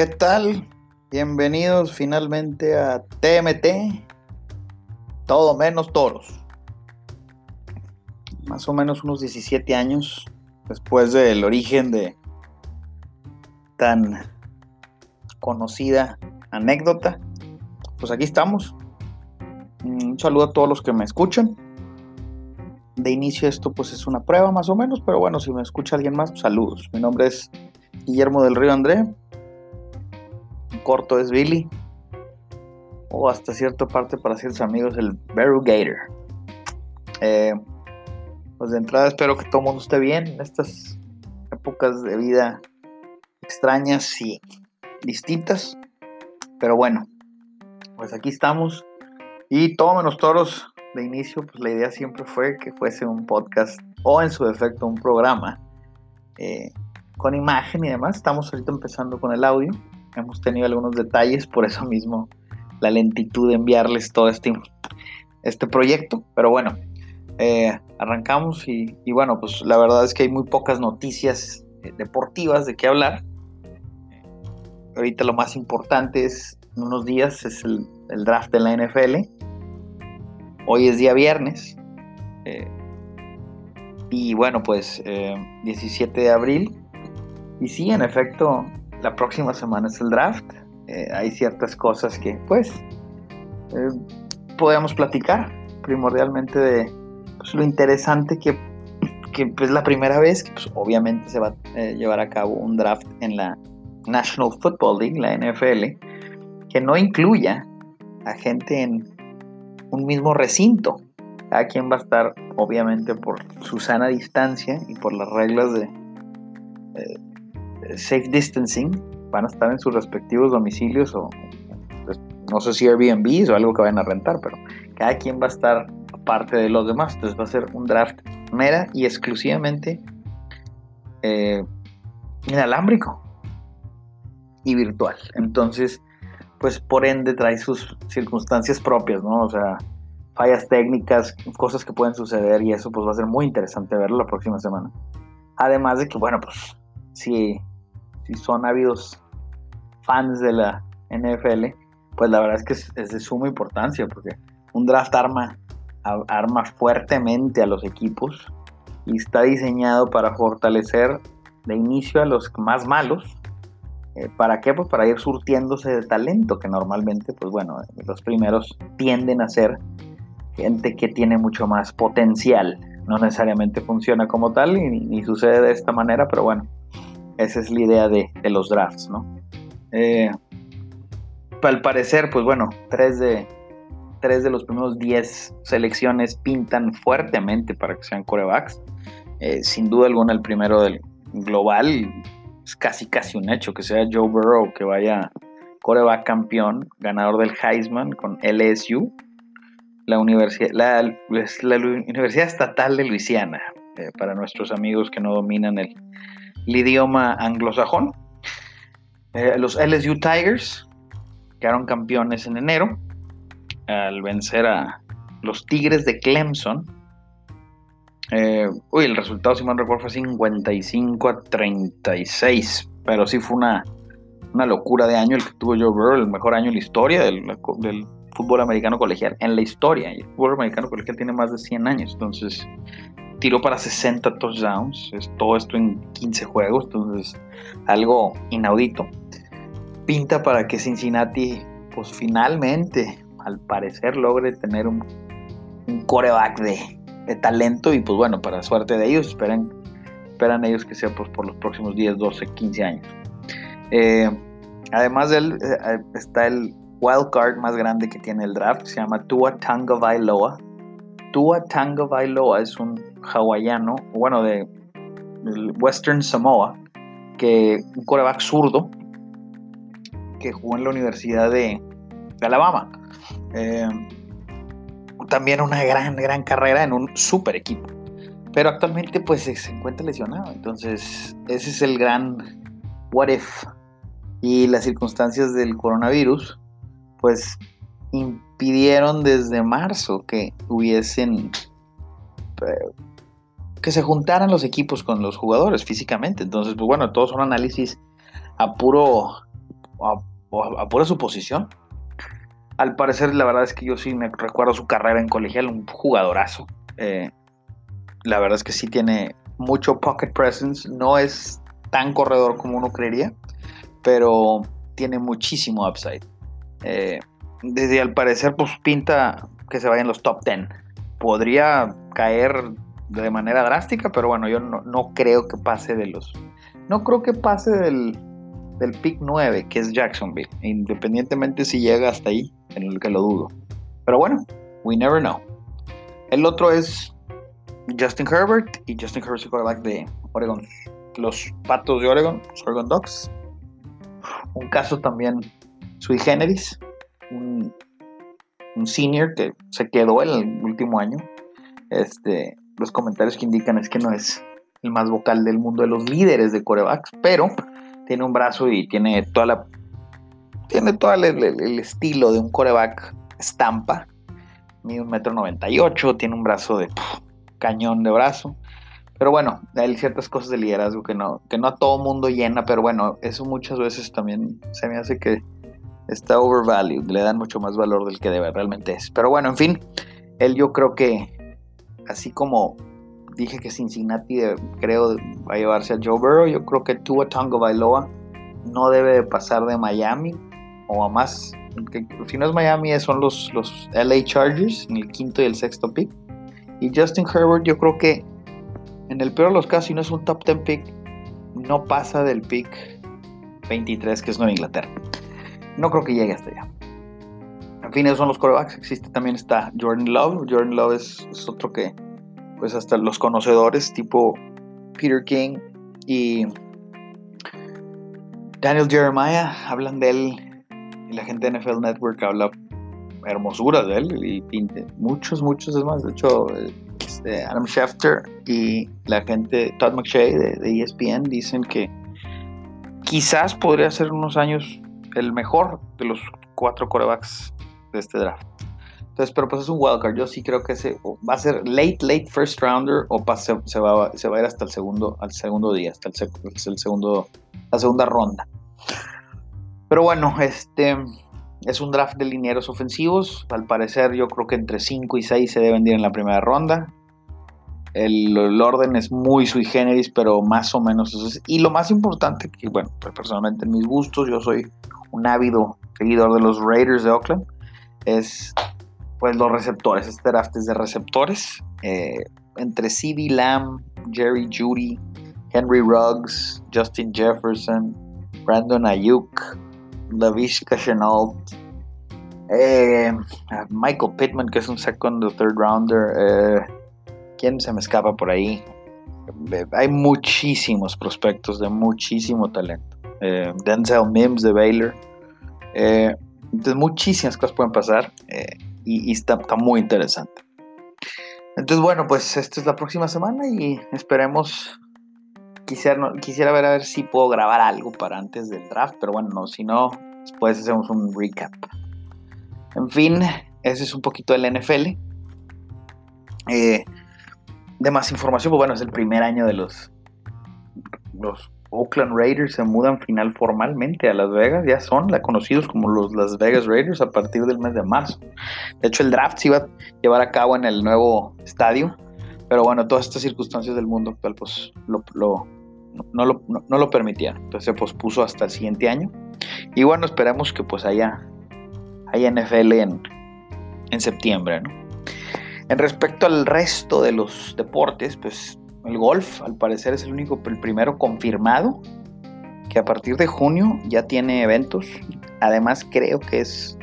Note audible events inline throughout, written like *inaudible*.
¿Qué tal? Bienvenidos finalmente a TMT, todo menos toros. Más o menos unos 17 años después del origen de tan conocida anécdota, pues aquí estamos. Un saludo a todos los que me escuchan. De inicio esto pues es una prueba más o menos, pero bueno, si me escucha alguien más, saludos. Mi nombre es Guillermo del Río André. Corto es Billy. O hasta cierta parte para ciertos amigos el Beru Gator. Eh, pues de entrada espero que todo el mundo esté bien en estas épocas de vida extrañas y distintas. Pero bueno, pues aquí estamos. Y todo menos toros de inicio, pues la idea siempre fue que fuese un podcast o en su defecto un programa eh, con imagen y demás. Estamos ahorita empezando con el audio. Hemos tenido algunos detalles, por eso mismo la lentitud de enviarles todo este, este proyecto. Pero bueno, eh, arrancamos y, bueno, pues la verdad es que hay muy pocas noticias eh, deportivas de qué hablar. Ahorita lo más importante es, en unos días, es el, draft de la NFL. Hoy es día viernes. Eh, y bueno, pues 17 de abril. Y sí, en efecto, la próxima semana es el draft. hay ciertas cosas que, pues, podemos platicar primordialmente de, pues, lo interesante que, que es pues, la primera vez que pues, obviamente se va a eh, llevar a cabo un draft en la National Football League, la NFL, que no incluya a gente en un mismo recinto. Cada quien va a estar, obviamente, por su sana distancia y por las reglas de eh, safe distancing, van a estar en sus respectivos domicilios o pues, no sé si Airbnb o algo que vayan a rentar, pero cada quien va a estar parte de los demás. Entonces va a ser un draft mera y exclusivamente eh, inalámbrico y virtual. Entonces, pues por ende trae sus circunstancias propias, ¿no? O sea, fallas técnicas, cosas que pueden suceder y eso pues va a ser muy interesante verlo la próxima semana. Además de que, bueno, pues si, si son ávidos fans de la NFL, pues la verdad es que es, de suma importancia porque un draft arma arma fuertemente a los equipos y está diseñado para fortalecer de inicio a los más malos. Eh, ¿Para qué? Pues para ir surtiéndose de talento, que normalmente, pues bueno, los primeros tienden a ser gente que tiene mucho más potencial. No necesariamente funciona como tal y, sucede de esta manera, pero bueno, esa es la idea de, los drafts, ¿no? Eh, al parecer, pues bueno, tres de, tres de los primeros diez selecciones pintan fuertemente para que sean corebacks. Eh, sin duda alguna, el primero del global es casi casi un hecho que sea Joe Burrow que vaya coreback campeón, ganador del Heisman con LSU, la Universidad, la, Universidad Estatal de Luisiana, eh, para nuestros amigos que no dominan el, idioma anglosajón. Eh, los LSU Tigers quedaron campeones en enero al vencer a los Tigres de Clemson. Eh, uy, el resultado, si mal fue 55 a 36. Pero sí fue una, una locura de año el que tuvo Joe Burrow, el mejor año en la historia del, fútbol americano colegial. En la historia. El fútbol americano colegial tiene más de 100 años. Entonces, tiró para 60 touchdowns. Es todo esto en 15 juegos. Entonces, algo inaudito. Pinta para que Cincinnati, pues finalmente al parecer logre tener un, coreback de, talento y pues bueno, para suerte de ellos, esperan, esperan ellos que sea pues, por los próximos 10, 12, 15 años. Eh, además de él eh, está el wild card más grande que tiene el draft, se llama Tua Tango Vailoa. Tua Tango Vailoa es un hawaiano, bueno, de, Western Samoa, que un coreback zurdo que jugó en la Universidad de Alabama. Eh, también una gran, gran carrera en un super equipo. Pero actualmente pues se encuentra lesionado. Entonces ese es el gran what if. Y las circunstancias del coronavirus pues impidieron desde marzo que hubiesen... Eh, que se juntaran los equipos con los jugadores físicamente. Entonces, pues bueno, todos son análisis a puro a, pura suposición. Al parecer, la verdad es que yo sí me recuerdo su carrera en colegial, un jugadorazo. Eh, la verdad es que sí tiene mucho pocket presence, no es tan corredor como uno creería, pero tiene muchísimo upside. Eh, desde al parecer, pues pinta que se vaya en los top 10. Podría caer de manera drástica, pero bueno, yo no, creo que pase de los. No creo que pase del, del pick 9, que es Jacksonville, independientemente si llega hasta ahí, en el que lo dudo. Pero bueno, we never know. El otro es Justin Herbert y Justin Herbert es el quarterback de Oregon. Los Patos de Oregon, los Oregon Dogs. Un caso también sui generis. Un, senior que se quedó el último año. Este, los comentarios que indican es que no es el más vocal del mundo de los líderes de corebacks, pero tiene un brazo y tiene toda la tiene todo el, estilo de un coreback estampa. Mide un metro noventa y ocho, tiene un brazo de cañón de brazo. Pero bueno, hay ciertas cosas de liderazgo que no, que no a todo mundo llena, pero bueno, eso muchas veces también se me hace que está overvalued, le dan mucho más valor del que debe realmente es. Pero bueno, en fin, él yo creo que, así como dije que Cincinnati creo va a llevarse a Joe Burrow, yo creo que Tua Tonga Bailoa no debe de pasar de Miami o a más, si no es Miami son los, los LA Chargers en el quinto y el sexto pick. Y Justin Herbert yo creo que en el peor de los casos, si no es un top 10 pick, no pasa del pick 23 que es Nueva Inglaterra no creo que llegue hasta allá. En fin, esos son los corebacks. Existe también está Jordan Love. Jordan Love es, otro que, pues hasta los conocedores tipo Peter King y Daniel Jeremiah hablan de él. Y la gente de NFL Network habla hermosura de él y, muchos, muchos es más. De hecho, este, Adam Schefter y la gente, Todd McShay de, de ESPN dicen que quizás podría ser unos años el mejor de los cuatro corebacks de este draft. Entonces, pero pues es un wildcard. Yo sí creo que ese va a ser late, late first rounder o se, va, se va a ir hasta el segundo, al segundo día, hasta el, el segundo, la segunda ronda. Pero bueno, este es un draft de linieros ofensivos. Al parecer, yo creo que entre 5 y 6 se deben ir en la primera ronda. El, orden es muy sui generis, pero más o menos eso es. Y lo más importante, que bueno, pues personalmente en mis gustos, yo soy un ávido seguidor de los Raiders de Oakland, es pues los receptores. Este draft es de receptores. Eh, entre CD Lamb, Jerry Judy, Henry Ruggs, Justin Jefferson, Brandon Ayuk, Lavishka Chenault, eh, Michael Pittman, que es un second o third rounder. Eh, ¿Quién se me escapa por ahí? Hay muchísimos prospectos de muchísimo talento. Eh, Denzel Mims de Baylor. Eh, entonces muchísimas cosas pueden pasar eh, y, está, muy interesante. Entonces bueno, pues esta es la próxima semana y esperemos, quisiera, quisiera ver a ver si puedo grabar algo para antes del draft, pero bueno, no, si no, después hacemos un recap. En fin, ese es un poquito del NFL. De más información, pues bueno, es el primer año de los, los Oakland Raiders se mudan final formalmente a Las Vegas, ya son la conocidos como los Las Vegas Raiders a partir del mes de marzo. De hecho, el draft se iba a llevar a cabo en el nuevo estadio, pero bueno, todas estas circunstancias del mundo actual pues lo, no, lo, no, lo permitían, entonces se pospuso hasta el siguiente año. Y bueno, esperamos que pues haya, haya NFL en, en septiembre, ¿no? En respecto al resto de los deportes, pues el golf, al parecer, es el único, el primero confirmado que a partir de junio ya tiene eventos. Además, creo que es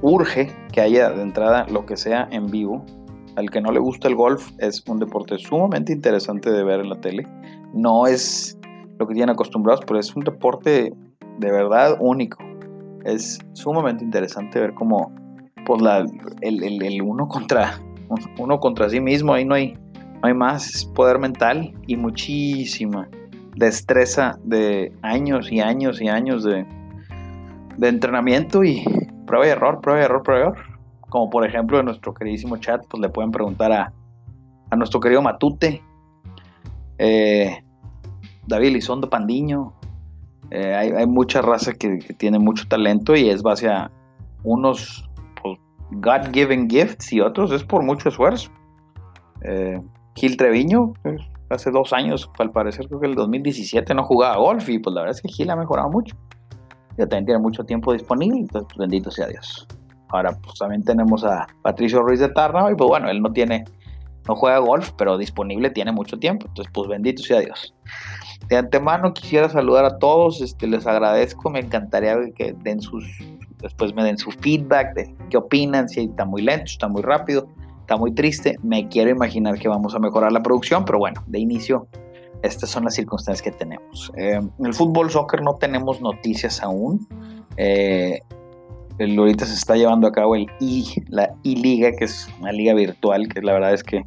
urge que haya de entrada lo que sea en vivo. Al que no le gusta el golf, es un deporte sumamente interesante de ver en la tele. No es lo que tienen acostumbrados, pero es un deporte de verdad único. Es sumamente interesante ver cómo pues la, el, el uno contra uno contra sí mismo, ahí no hay no hay más, poder mental y muchísima destreza de años y años y años de, entrenamiento y prueba y error, prueba y error, prueba y error. Como por ejemplo en nuestro queridísimo chat, pues le pueden preguntar a, nuestro querido Matute, eh, David Elizondo Pandiño, Eh, hay, mucha raza que, tiene mucho talento y es base a unos God-given gifts y otros es por mucho esfuerzo. Eh, Gil Treviño, pues, hace dos años, al parecer creo que el 2017 no jugaba golf y pues la verdad es que Gil ha mejorado mucho. Ya también tiene mucho tiempo disponible, entonces pues, bendito sea Dios. Ahora pues también tenemos a Patricio Ruiz de Tarna y pues bueno, él no tiene, no juega golf, pero disponible tiene mucho tiempo, entonces pues bendito sea Dios. De antemano quisiera saludar a todos, este, les agradezco, me encantaría que den sus, después me den su feedback de qué opinan, si está muy lento, está muy rápido está muy triste. Me quiero imaginar que vamos a mejorar la producción, pero bueno, de inicio, estas son las circunstancias que tenemos. Eh, en el fútbol soccer no tenemos noticias aún. Eh, ahorita se está llevando a cabo el I, la I-Liga, que es una liga virtual, que la verdad es que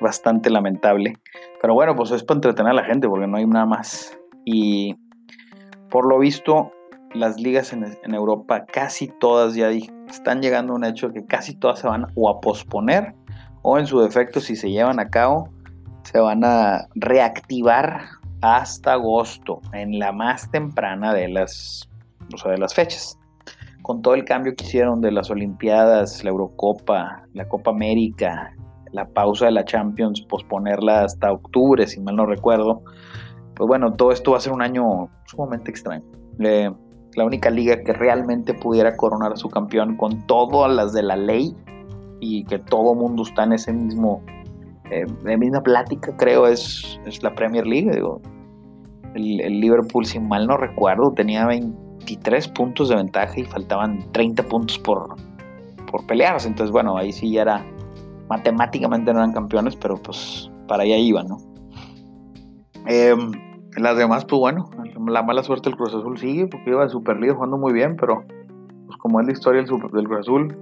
bastante lamentable. Pero bueno, pues es para entretener a la gente, porque no hay nada más. Y por lo visto, las ligas en, Europa, casi todas ya están llegando a un hecho que casi todas se van o a posponer o en su defecto, si se llevan a cabo, se van a reactivar hasta agosto, en la más temprana de las, o de las fechas. Con todo el cambio que hicieron de las Olimpiadas, la Eurocopa, la Copa América, la pausa de la Champions, posponerla hasta octubre, si mal no recuerdo, pues bueno, todo esto va a ser un año sumamente extraño. Eh, la única liga que realmente pudiera coronar a su campeón con todas las de la ley y que todo mundo está en ese mismo eh, misma plática creo es, es la Premier League digo. El, Liverpool si mal no recuerdo tenía 23 puntos de ventaja y faltaban 30 puntos por por pelearse. Entonces bueno ahí sí ya era matemáticamente no eran campeones pero pues para allá iban no eh, las demás, pues bueno, la mala suerte del Cruz Azul sigue porque iba de Super League jugando muy bien, pero pues como es la historia del, del Cruz Azul,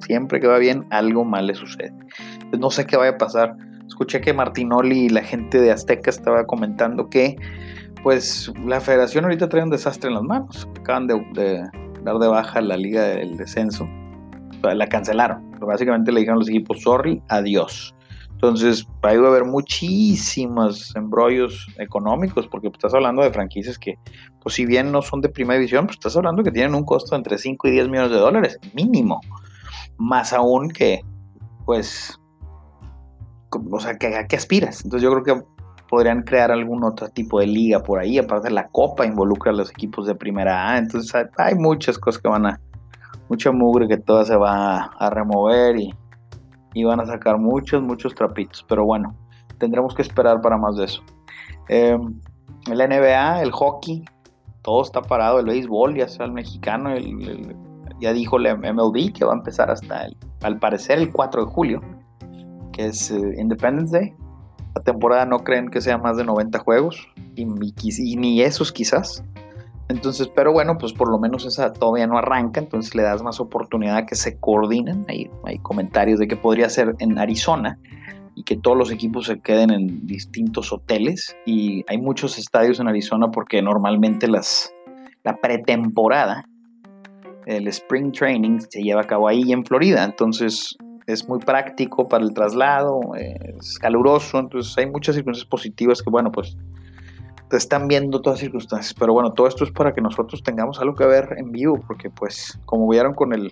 siempre que va bien, algo mal le sucede. Pues no sé qué vaya a pasar. Escuché que Martinoli y la gente de Azteca estaba comentando que, pues, la federación ahorita trae un desastre en las manos. Acaban de, dar de baja la liga del descenso. la cancelaron. Básicamente le dijeron a los equipos, sorry, adiós. Entonces, ahí va a haber muchísimos embrollos económicos, porque estás hablando de franquicias que, pues si bien no son de primera división, pues estás hablando que tienen un costo entre 5 y 10 millones de dólares, mínimo. Más aún que, pues, o sea, que, ¿a qué aspiras? Entonces yo creo que podrían crear algún otro tipo de liga por ahí, aparte la Copa involucra a los equipos de primera A, entonces hay muchas cosas que van a, mucha mugre que toda se va a remover y y van a sacar muchos, muchos trapitos. Pero bueno, tendremos que esperar para más de eso. Eh, el NBA, el hockey, todo está parado. El béisbol, ya sea el mexicano, ya dijo el MLB que va a empezar hasta, el, al parecer, el 4 de julio, que es eh, Independence Day. La temporada no creen que sea más de 90 juegos, y ni esos quizás. Entonces, pero bueno, pues por lo menos esa todavía no arranca, entonces le das más oportunidad a que se coordinen. Hay, comentarios de que podría ser en Arizona y que todos los equipos se queden en distintos hoteles. Y hay muchos estadios en Arizona porque normalmente las, la pretemporada, el spring training, se lleva a cabo ahí en Florida. Entonces es muy práctico para el traslado, es caluroso, entonces hay muchas circunstancias positivas que, bueno, pues están viendo todas las circunstancias. Pero bueno, todo esto es para que nosotros tengamos algo que ver en vivo, porque pues como vieron con el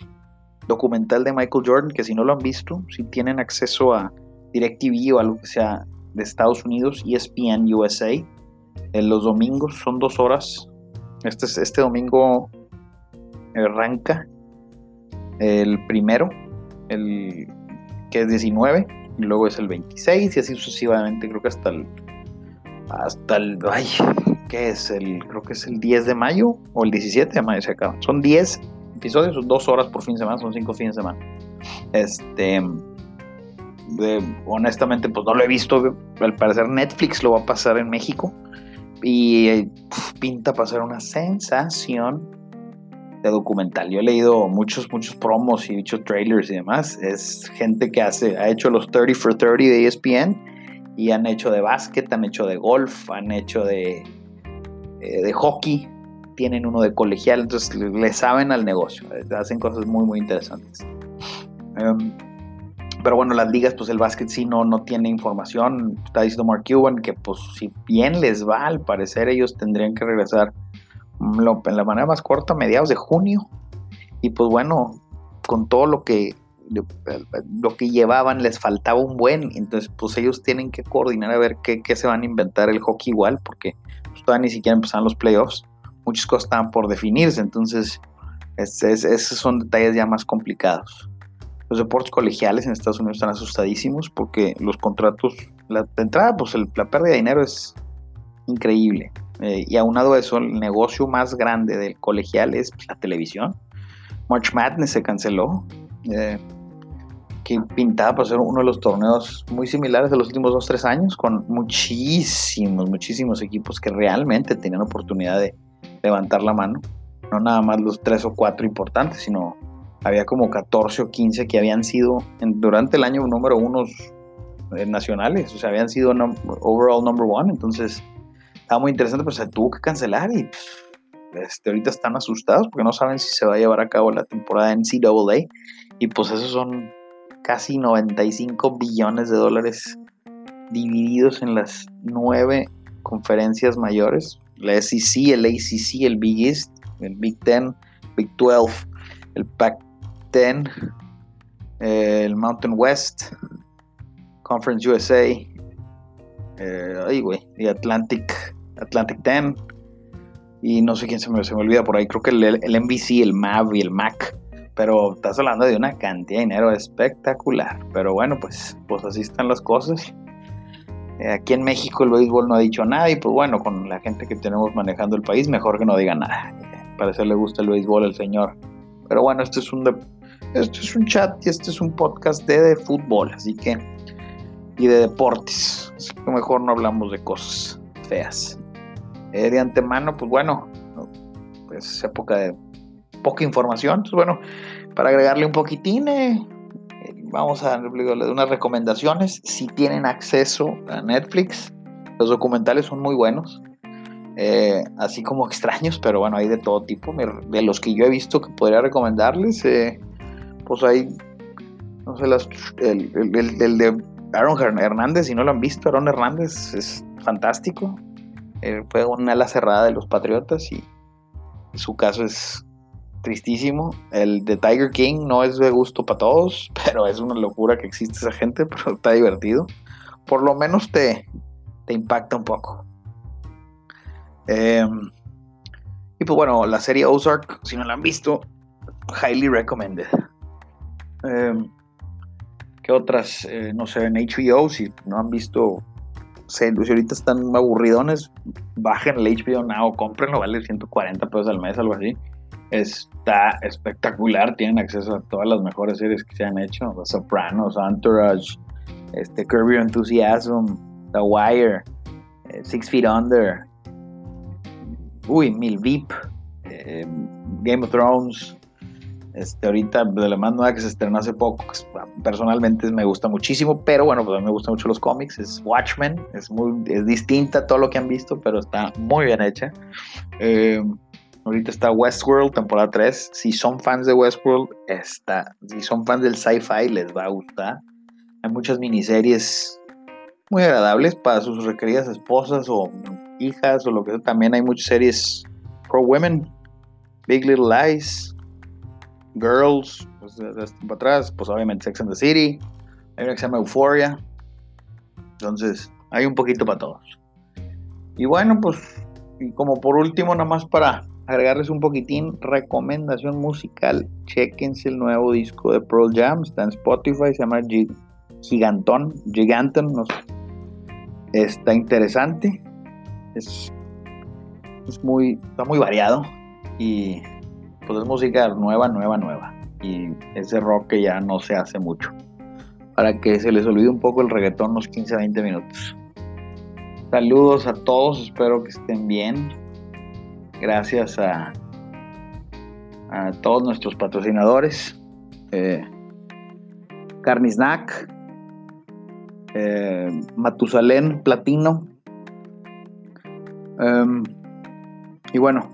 documental de Michael Jordan, que si no lo han visto, si tienen acceso a DirecTV o algo que sea de Estados Unidos, ESPN USA, en los domingos son dos horas. Este, este domingo arranca el primero, el que es 19, y luego es el 26 y así sucesivamente, creo que hasta el hasta el, ay, ¿qué es? El, creo que es el 10 de mayo o el 17 de mayo se acaba. Son 10 episodios, son 2 horas por fin de semana, son 5 fines de semana. Este, honestamente, pues no lo he visto. Al parecer Netflix lo va a pasar en México y pinta pasar una sensación de documental. Yo he leído muchos, muchos promos y muchos trailers y demás. Es gente que hace, ha hecho los 30 for 30 de ESPN y han hecho de básquet, han hecho de golf, han hecho de, eh, de hockey, tienen uno de colegial, entonces le saben al negocio, eh, hacen cosas muy, muy interesantes. Em, pero bueno, las ligas, pues el básquet sí no, no tiene información. Está diciendo Mark Cuban que pues si bien les va, al parecer ellos tendrían que regresar en la manera más corta, mediados de junio. Y pues bueno, con todo lo que lo que llevaban les faltaba un buen, entonces pues ellos tienen que coordinar a ver qué, se van a inventar el hockey igual, porque pues, todavía ni siquiera empezaron los playoffs, muchas cosas estaban por definirse, entonces esos son detalles ya más complicados. Los deportes colegiales en Estados Unidos están asustadísimos porque los contratos, la entrada, pues la pérdida de dinero es increíble. Eh, y aunado a eso, el negocio más grande del colegial es la televisión. March Madness se canceló. Eh, que pintaba para ser uno de los torneos muy similares de los últimos dos, tres años, con muchísimos, muchísimos equipos que realmente tenían oportunidad de levantar la mano. No nada más los tres o cuatro importantes, sino había como 14 o 15 que habían sido durante el año número unos eh, nacionales, o sea, habían sido overall number one, entonces estaba muy interesante, pero se tuvo que cancelar y este, ahorita están asustados porque no saben si se va a llevar a cabo la temporada NCAA y pues esos son casi 95 billones de dólares divididos en las nueve conferencias mayores, la SEC, el ACC, el Big East, el Big Ten, Big 12, el Pac-10, el Mountain West, Conference USA, eh, Atlantic, Atlantic 10, y no sé quién se me, se me olvida por ahí, creo que el, el NBC, el MAV y el MAC pero estás hablando de una cantidad de dinero espectacular. Pero bueno, pues, pues así están las cosas. Eh, aquí en México el béisbol no ha dicho nada y pues bueno, con la gente que tenemos manejando el país, mejor que no diga nada. Parece le gusta el béisbol al señor. Pero bueno, este es un, este es un chat y este es un podcast de, fútbol, así que... Y de deportes. Así que mejor no hablamos de cosas feas. Eh, de antemano, pues bueno, pues es época de poca información. Entonces, bueno, para agregarle un poquitín, eh, vamos a darle unas recomendaciones. Si tienen acceso a Netflix, los documentales son muy buenos. Eh, así como extraños, pero bueno, hay de todo tipo. De los que yo he visto que podría recomendarles, eh, pues hay, no sé, el, el, de Aaron Hernández, si no lo han visto, Aaron Hernández es fantástico. fue una ala cerrada de los Patriotas y su caso es tristísimo. El de Tiger King no es de gusto para todos, *laughs* pero es una locura que existe esa gente, *laughs* pero está divertido. Por lo menos te, te impacta un poco. Em, y pues bueno, la serie Ozark, si no la han visto, highly recommended. Eh, ¿Qué otras? Eh, no sé, en HBO, si no han visto, si ahorita están aburridones, bajen el HBO Now, cómprenlo, vale 140 pesos al mes, algo así está espectacular. Tienen acceso a todas las mejores series que se han hecho: The Sopranos, Entourage, este, Curb Your Enthusiasm, The Wire, eh, Six Feet Under, uy, Mil Vip, eh, Game of Thrones. Este, ahorita de la más nueva que se estrenó hace poco, personalmente me gusta muchísimo, pero bueno, pues a mí me gustan mucho los cómics, es Watchmen, es muy es distinta a todo lo que han visto, pero está muy bien hecha. Eh, Ahorita está Westworld, temporada 3. Si son fans de Westworld, está. Si son fans del sci-fi, les va a gustar. Hay muchas miniseries muy agradables para sus requeridas esposas o hijas o lo que sea. También hay muchas series pro women. Big Little Lies, Girls, pues desde para atrás, pues obviamente Sex and the City. Hay una que se llama Euphoria. Entonces, hay un poquito para todos. Y bueno, pues, y como por último, nada más para agregarles un poquitín, recomendación musical, chequense el nuevo disco de Pearl Jam, está en Spotify, se llama Gigantón, Giganton, está interesante, es, es muy, está muy variado y pues es música nueva, nueva, nueva. Y ese rock que ya no se hace mucho. Para que se les olvide un poco el reggaetón unos 15 20 minutos. Saludos a todos, espero que estén bien gracias a, todos nuestros patrocinadores. Eh, Carnisnack, eh, Matusalén Platino. Em, y bueno,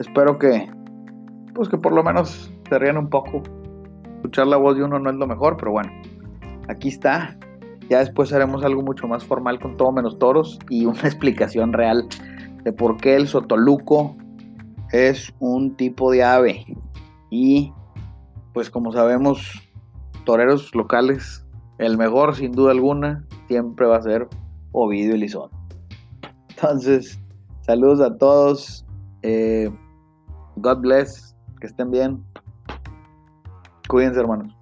espero que, pues que por lo menos se rían un poco. Escuchar la voz de uno no es lo mejor, pero bueno, aquí está. Ya después haremos algo mucho más formal con todo menos toros y una *laughs* explicación real de por qué el Sotoluco es un tipo de ave y pues como sabemos, toreros locales, el mejor sin duda alguna siempre va a ser Ovidio Elizón. Entonces, saludos a todos. Eh, God bless. Que estén bien. Cuídense, hermanos.